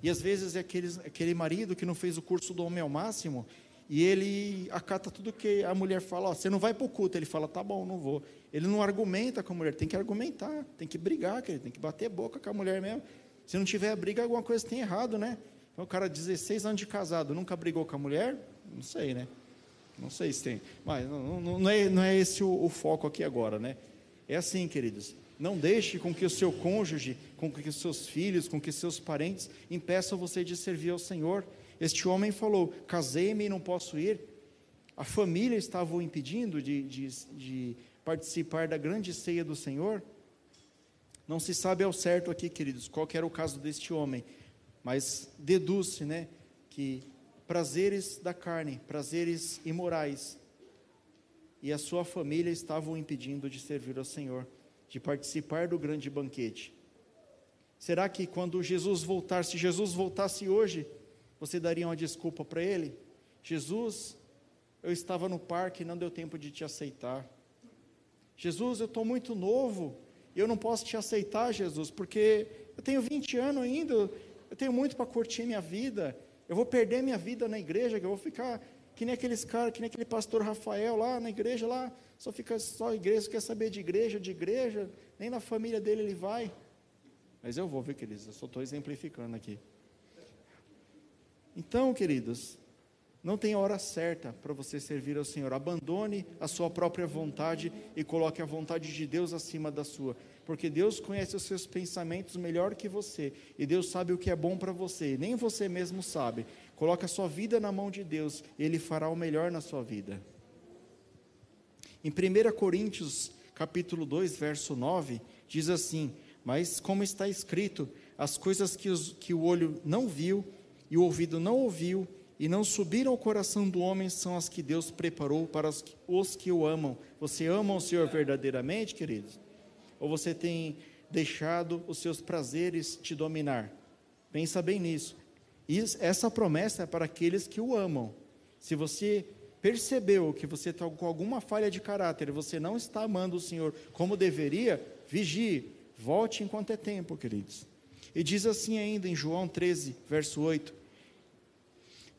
E às vezes é aquele, aquele marido que não fez o curso do homem ao máximo e ele acata tudo que a mulher fala, ó, você não vai para o culto, ele fala, tá bom, não vou. Ele não argumenta com a mulher, tem que argumentar, tem que brigar, ele tem que bater boca com a mulher mesmo. Se não tiver briga, alguma coisa tem errado, né? Então, o cara, 16 anos de casado, nunca brigou com a mulher? Não sei, né? Não sei se tem. Mas não, não, é, não é esse o, o foco aqui agora, né? É assim, queridos. Não deixe com que o seu cônjuge, com que os seus filhos, com que seus parentes impeçam você de servir ao Senhor. Este homem falou: casei-me e não posso ir. A família estava o impedindo de, de, de participar da grande ceia do Senhor. Não se sabe ao certo aqui, queridos, qual era o caso deste homem, mas deduz-se, né, que prazeres da carne, prazeres imorais, e a sua família estavam o impedindo de servir ao Senhor de participar do grande banquete. Será que quando Jesus voltar, se Jesus voltasse hoje, você daria uma desculpa para ele? Jesus, eu estava no parque e não deu tempo de te aceitar. Jesus, eu estou muito novo, eu não posso te aceitar, Jesus, porque eu tenho 20 anos ainda, eu tenho muito para curtir minha vida, eu vou perder minha vida na igreja, que eu vou ficar que nem aqueles caras, que nem aquele pastor Rafael lá na igreja, lá, só fica só igreja, quer saber de igreja, de igreja, nem na família dele ele vai. Mas eu vou, ver, queridos, eu só estou exemplificando aqui. Então, queridos, não tem hora certa para você servir ao Senhor. Abandone a sua própria vontade e coloque a vontade de Deus acima da sua. Porque Deus conhece os seus pensamentos melhor que você. E Deus sabe o que é bom para você. Nem você mesmo sabe. Coloque a sua vida na mão de Deus, Ele fará o melhor na sua vida. Em 1 Coríntios, capítulo 2, verso 9, diz assim: Mas como está escrito, as coisas que, os, que o olho não viu e o ouvido não ouviu e não subiram ao coração do homem são as que Deus preparou para os, os que o amam. Você ama o Senhor verdadeiramente, queridos? Ou você tem deixado os seus prazeres te dominar? Pensa bem nisso. E essa promessa é para aqueles que o amam. Se você percebeu que você está com alguma falha de caráter, você não está amando o Senhor como deveria, vigie, volte enquanto é tempo, queridos. E diz assim ainda em João 13, verso 8: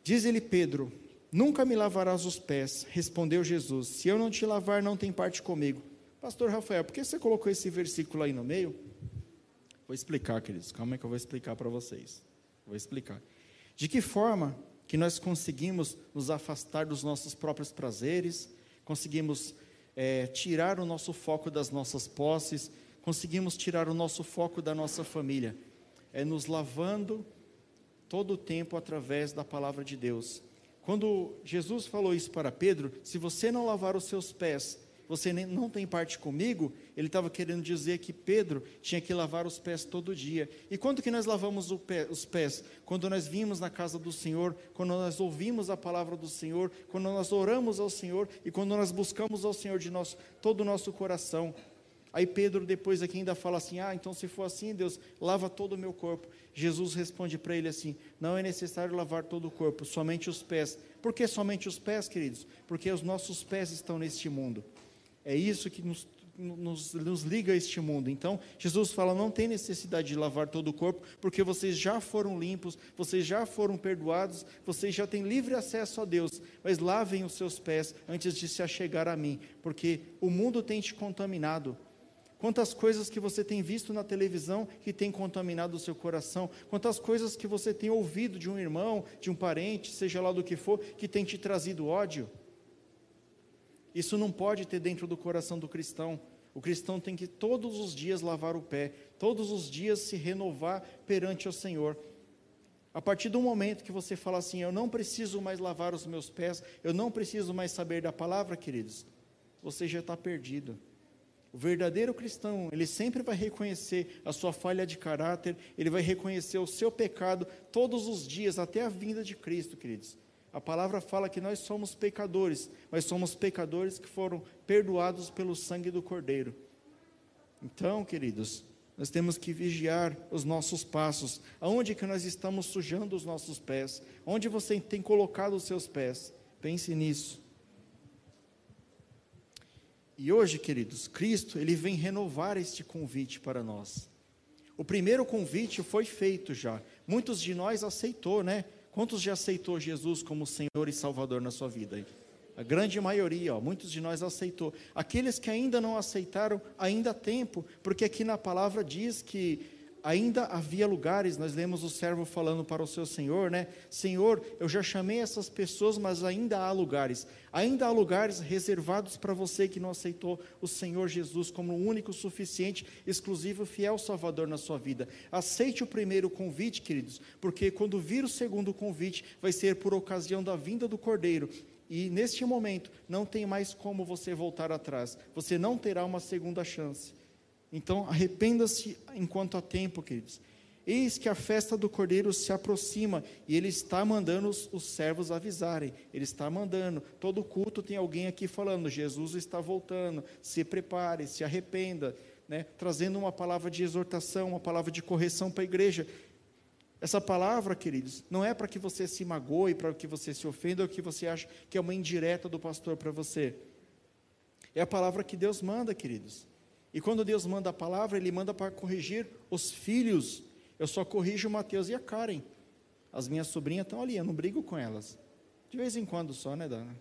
Diz-lhe Pedro: Nunca me lavarás os pés, respondeu Jesus. Se eu não te lavar, não tem parte comigo. Pastor Rafael, por que você colocou esse versículo aí no meio? Vou explicar, queridos. Calma aí que eu vou explicar para vocês. Vou explicar. De que forma que nós conseguimos nos afastar dos nossos próprios prazeres, conseguimos é, tirar o nosso foco das nossas posses, conseguimos tirar o nosso foco da nossa família? É nos lavando todo o tempo através da palavra de Deus. Quando Jesus falou isso para Pedro, se você não lavar os seus pés, você não tem parte comigo, ele estava querendo dizer que Pedro tinha que lavar os pés todo dia. E quando que nós lavamos pé, os pés? Quando nós vimos na casa do Senhor, quando nós ouvimos a palavra do Senhor, quando nós oramos ao Senhor e quando nós buscamos ao Senhor de nosso, todo o nosso coração. Aí Pedro depois aqui ainda fala assim: Ah, então se for assim, Deus, lava todo o meu corpo. Jesus responde para ele assim: Não é necessário lavar todo o corpo, somente os pés. Por que somente os pés, queridos? Porque os nossos pés estão neste mundo. É isso que nos, nos, nos liga a este mundo. Então, Jesus fala: não tem necessidade de lavar todo o corpo, porque vocês já foram limpos, vocês já foram perdoados, vocês já têm livre acesso a Deus, mas lavem os seus pés antes de se achegar a mim, porque o mundo tem te contaminado. Quantas coisas que você tem visto na televisão que tem contaminado o seu coração, quantas coisas que você tem ouvido de um irmão, de um parente, seja lá do que for, que tem te trazido ódio. Isso não pode ter dentro do coração do cristão. O cristão tem que todos os dias lavar o pé, todos os dias se renovar perante o Senhor. A partir do momento que você fala assim, eu não preciso mais lavar os meus pés, eu não preciso mais saber da palavra, queridos, você já está perdido. O verdadeiro cristão, ele sempre vai reconhecer a sua falha de caráter, ele vai reconhecer o seu pecado todos os dias, até a vinda de Cristo, queridos. A palavra fala que nós somos pecadores, mas somos pecadores que foram perdoados pelo sangue do Cordeiro. Então, queridos, nós temos que vigiar os nossos passos. Aonde que nós estamos sujando os nossos pés? Onde você tem colocado os seus pés? Pense nisso. E hoje, queridos, Cristo, ele vem renovar este convite para nós. O primeiro convite foi feito já. Muitos de nós aceitou, né? Quantos já aceitou Jesus como Senhor e Salvador na sua vida? A grande maioria, ó, muitos de nós aceitou. Aqueles que ainda não aceitaram, ainda há tempo, porque aqui na palavra diz que ainda havia lugares, nós lemos o servo falando para o seu senhor, né? Senhor, eu já chamei essas pessoas, mas ainda há lugares. Ainda há lugares reservados para você que não aceitou o Senhor Jesus como o único, suficiente, exclusivo, fiel Salvador na sua vida. Aceite o primeiro convite, queridos, porque quando vir o segundo convite, vai ser por ocasião da vinda do Cordeiro. E neste momento, não tem mais como você voltar atrás. Você não terá uma segunda chance. Então, arrependa-se enquanto há tempo, queridos. Eis que a festa do Cordeiro se aproxima e ele está mandando os, os, servos avisarem. Ele está mandando. Todo culto tem alguém aqui falando: Jesus está voltando. Se prepare, se arrependa, né? trazendo uma palavra de exortação, uma palavra de correção para a igreja. Essa palavra, queridos, não é para que você se magoe, para que você se ofenda ou que você ache que é uma indireta do pastor para você. É a palavra que Deus manda, queridos. E quando Deus manda a palavra, Ele manda para corrigir os filhos. Eu só corrijo o Mateus e a Karen. As minhas sobrinhas estão ali, eu não brigo com elas. De vez em quando só, né, Dana?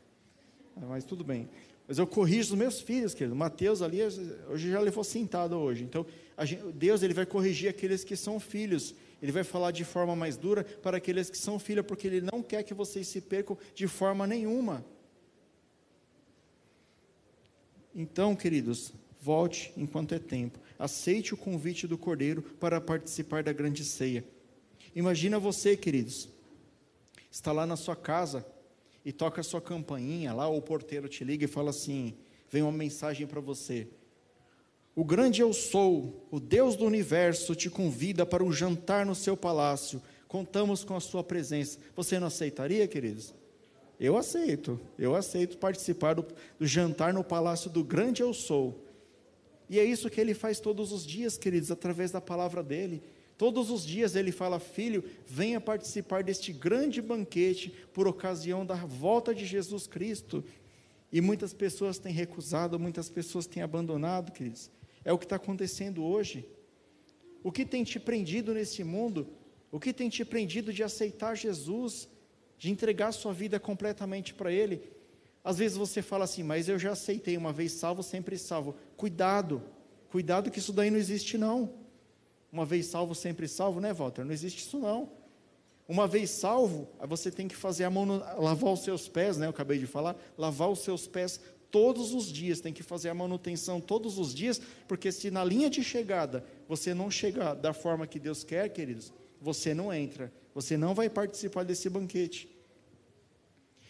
Ah, mas tudo bem. Mas eu corrijo os meus filhos, querido. Mateus ali, hoje já levou sentado hoje. Então, gente, Deus ele vai corrigir aqueles que são filhos. Ele vai falar de forma mais dura para aqueles que são filhos, porque Ele não quer que vocês se percam de forma nenhuma. Então, queridos, volte enquanto é tempo. Aceite o convite do Cordeiro para participar da grande ceia. Imagina você, queridos, está lá na sua casa e toca a sua campainha, lá o porteiro te liga e fala assim: vem uma mensagem para você. O grande eu sou, o Deus do universo, te convida para um jantar no seu palácio. Contamos com a sua presença. Você não aceitaria, queridos? Eu aceito, eu aceito participar do, do jantar no palácio do grande eu sou. E é isso que ele faz todos os dias, queridos, através da palavra dele. Todos os dias ele fala: Filho, venha participar deste grande banquete por ocasião da volta de Jesus Cristo. E muitas pessoas têm recusado, muitas pessoas têm abandonado, queridos. É o que está acontecendo hoje. O que tem te prendido nesse mundo? O que tem te prendido de aceitar Jesus, de entregar sua vida completamente para Ele? Às vezes você fala assim, mas eu já aceitei, uma vez salvo, sempre salvo. Cuidado, cuidado que isso daí não existe não. Uma vez salvo, sempre salvo, né, Walter? Não existe isso não. Uma vez salvo, você tem que fazer a mão, no, lavar os seus pés, né? Eu acabei de falar, lavar os seus pés todos os dias, tem que fazer a manutenção todos os dias, porque se na linha de chegada você não chegar da forma que Deus quer, queridos, você não entra, você não vai participar desse banquete.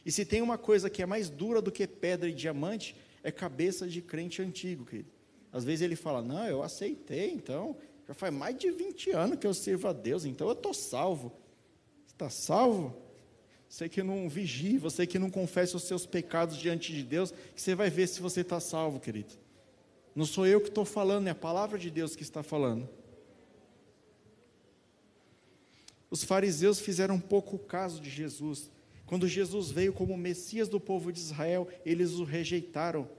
E se tem uma coisa que é mais dura do que pedra e diamante, é cabeça de crente antigo, querido. Às vezes ele fala: Não, eu aceitei, então, já faz mais de 20 anos que eu sirvo a Deus, então eu estou salvo. Está salvo? Você que não vigia, você que não confessa os seus pecados diante de Deus, que você vai ver se você está salvo, querido. Não sou eu que estou falando, é a palavra de Deus que está falando. Os fariseus fizeram pouco caso de Jesus. Quando Jesus veio como Messias do povo de Israel, eles o rejeitaram.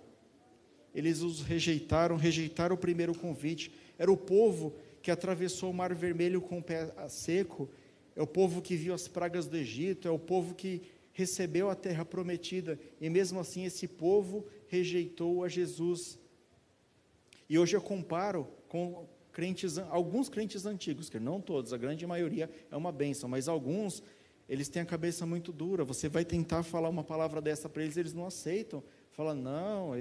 eles os rejeitaram, rejeitaram o primeiro convite. Era o povo que atravessou o Mar Vermelho com o pé seco, é o povo que viu as pragas do Egito, é o povo que recebeu a terra prometida, e mesmo assim esse povo rejeitou a Jesus. E hoje eu comparo com crentes, alguns crentes antigos, que não todos, a grande maioria é uma bênção, mas alguns, eles têm a cabeça muito dura. Você vai tentar falar uma palavra dessa para eles, eles não aceitam. Fala, não,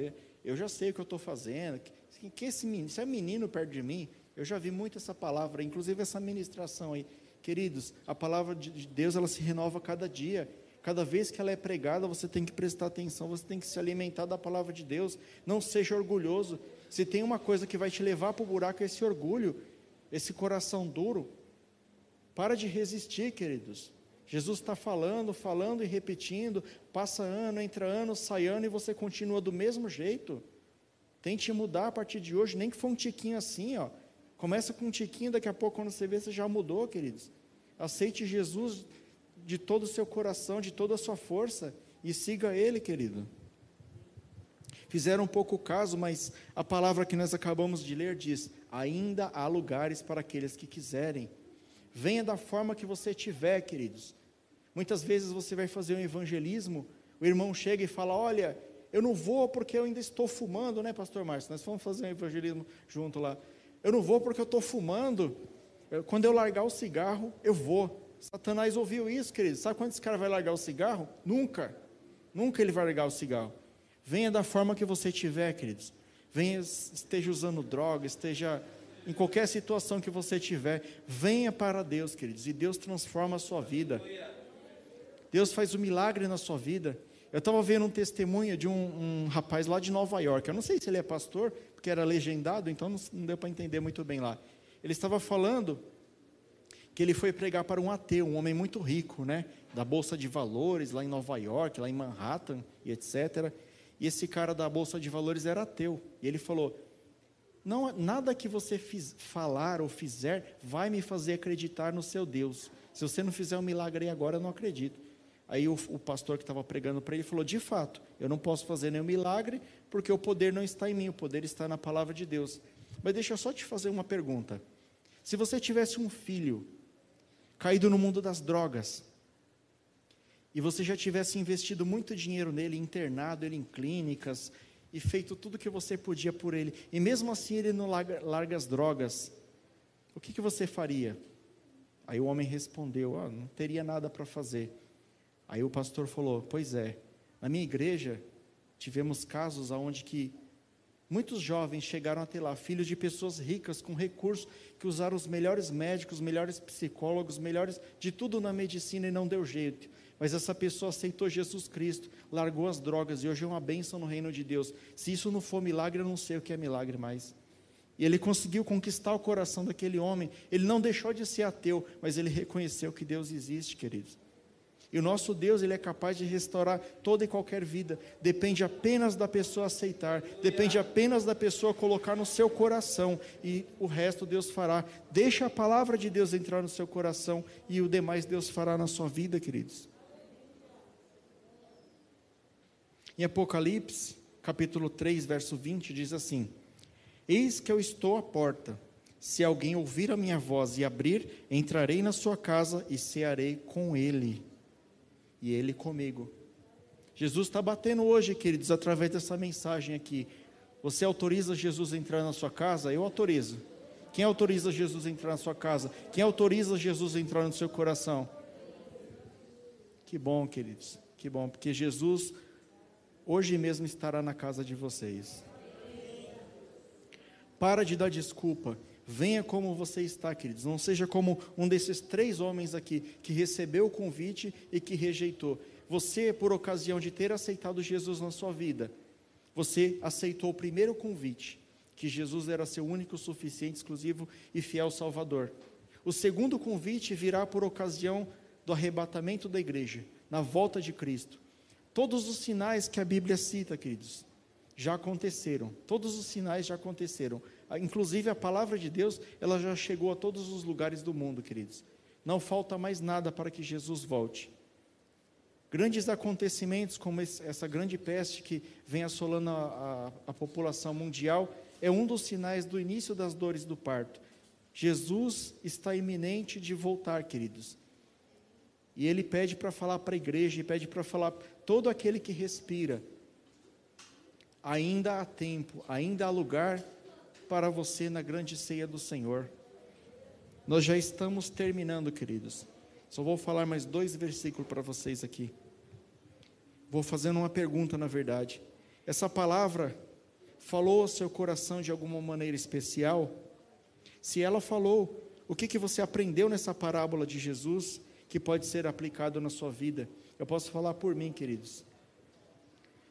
eu já sei o que eu estou fazendo. Que, que esse menino, se é menino perto de mim, eu já vi muito essa palavra, inclusive essa ministração aí. Queridos, a palavra de Deus, ela se renova cada dia. Cada vez que ela é pregada, você tem que prestar atenção, você tem que se alimentar da palavra de Deus. Não seja orgulhoso. Se tem uma coisa que vai te levar para o buraco, é esse orgulho, esse coração duro. Para de resistir, queridos. Jesus está falando, falando e repetindo. Passa ano, entra ano, sai ano e você continua do mesmo jeito. Tente mudar a partir de hoje, nem que for um tiquinho assim, ó. Começa com um tiquinho, daqui a pouco, quando você vê, você já mudou, queridos. Aceite Jesus de todo o seu coração, de toda a sua força, e siga Ele, querido. Fizeram um pouco caso, mas a palavra que nós acabamos de ler diz: ainda há lugares para aqueles que quiserem. Venha da forma que você tiver, queridos. Muitas vezes você vai fazer um evangelismo, o irmão chega e fala: Olha, eu não vou porque eu ainda estou fumando, né, Pastor Márcio? Nós vamos fazer um evangelismo junto lá. Eu não vou porque eu estou fumando. Quando eu largar o cigarro, eu vou. Satanás ouviu isso, querido. Sabe quando esse cara vai largar o cigarro? Nunca. Nunca ele vai largar o cigarro. Venha da forma que você tiver, queridos. Venha, esteja usando droga, esteja em qualquer situação que você tiver. Venha para Deus, queridos. E Deus transforma a sua vida. Deus faz um milagre na sua vida. Eu estava vendo um testemunho de um, um, rapaz lá de Nova York. Eu não sei se ele é pastor, porque era legendado, então não, deu para entender muito bem lá. Ele estava falando que ele foi pregar para um ateu, um homem muito rico, né, da bolsa de valores lá em Nova York, lá em Manhattan e etc. E esse cara da bolsa de valores era ateu. E ele falou: não, nada que você fiz, falar ou fizer vai me fazer acreditar no seu Deus. Se você não fizer um milagre agora, eu não acredito. Aí o, o pastor que estava pregando para ele falou: De fato, eu não posso fazer nenhum milagre, porque o poder não está em mim, o poder está na palavra de Deus. Mas deixa eu só te fazer uma pergunta. Se você tivesse um filho caído no mundo das drogas, e você já tivesse investido muito dinheiro nele, internado ele em clínicas, e feito tudo que você podia por ele, e mesmo assim ele não larga, larga as drogas, o que, que você faria? Aí o homem respondeu: oh, Não teria nada para fazer. Aí o pastor falou: Pois é, na minha igreja tivemos casos onde que muitos jovens chegaram até lá, filhos de pessoas ricas com recursos, que usaram os melhores médicos, os melhores psicólogos, melhores de tudo na medicina e não deu jeito. Mas essa pessoa aceitou Jesus Cristo, largou as drogas e hoje é uma bênção no reino de Deus. Se isso não for milagre, eu não sei o que é milagre mais. E ele conseguiu conquistar o coração daquele homem. Ele não deixou de ser ateu, mas ele reconheceu que Deus existe, queridos. E o nosso Deus, ele é capaz de restaurar toda e qualquer vida. Depende apenas da pessoa aceitar, depende apenas da pessoa colocar no seu coração e o resto Deus fará. Deixa a palavra de Deus entrar no seu coração e o demais Deus fará na sua vida, queridos. Em Apocalipse, capítulo 3, verso 20, diz assim: Eis que eu estou à porta. Se alguém ouvir a minha voz e abrir, entrarei na sua casa e cearei com ele e Ele comigo. Jesus está batendo hoje, queridos, através dessa mensagem aqui. Você autoriza Jesus a entrar na sua casa? Eu autorizo. Quem autoriza Jesus a entrar na sua casa? Quem autoriza Jesus a entrar no seu coração? Que bom, queridos. Que bom, porque Jesus hoje mesmo estará na casa de vocês. Para de dar desculpa. Venha como você está, queridos. Não seja como um desses três homens aqui que recebeu o convite e que rejeitou. Você, por ocasião de ter aceitado Jesus na sua vida, você aceitou o primeiro convite, que Jesus era seu único, suficiente, exclusivo e fiel Salvador. O segundo convite virá por ocasião do arrebatamento da igreja, na volta de Cristo. Todos os sinais que a Bíblia cita, queridos, já aconteceram. Todos os sinais já aconteceram. Inclusive a palavra de Deus, ela já chegou a todos os lugares do mundo, queridos. Não falta mais nada para que Jesus volte. Grandes acontecimentos, como essa grande peste que vem assolando a, a, a população mundial, é um dos sinais do início das dores do parto. Jesus está iminente de voltar, queridos. E ele pede para falar para a igreja, e pede para falar todo aquele que respira. Ainda há tempo, ainda há lugar para você na grande ceia do Senhor. Nós já estamos terminando, queridos. Só vou falar mais dois versículos para vocês aqui. Vou fazendo uma pergunta, na verdade. Essa palavra falou ao seu coração de alguma maneira especial? Se ela falou, o que, que você aprendeu nessa parábola de Jesus que pode ser aplicado na sua vida? Eu posso falar por mim, queridos.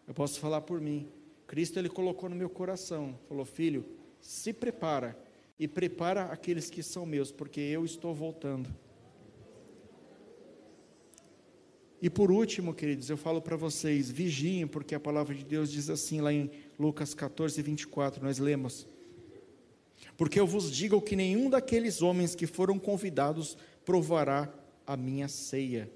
Eu posso falar por mim. Cristo ele colocou no meu coração, falou: "Filho, se prepara e prepara aqueles que são meus, porque eu estou voltando. E por último, queridos, eu falo para vocês, vigiem, porque a palavra de Deus diz assim lá em Lucas 14, 24, nós lemos. Porque eu vos digo que nenhum daqueles homens que foram convidados provará a minha ceia.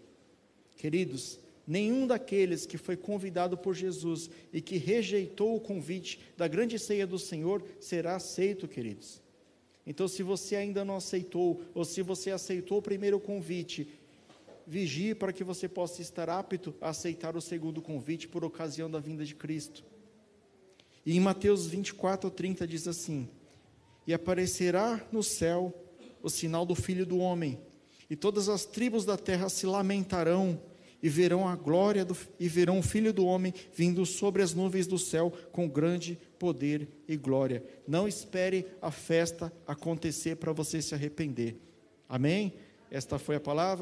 Queridos, nenhum daqueles que foi convidado por Jesus e que rejeitou o convite da grande ceia do Senhor será aceito, queridos. Então, se você ainda não aceitou, ou se você aceitou o primeiro convite, vigie para que você possa estar apto a aceitar o segundo convite por ocasião da vinda de Cristo. E em Mateus 24, 30 diz assim: E aparecerá no céu o sinal do Filho do Homem, e todas as tribos da terra se lamentarão e verão a glória do, e verão o Filho do Homem vindo sobre as nuvens do céu com grande poder e glória. Não espere a festa acontecer para você se arrepender. Amém? Esta foi a palavra.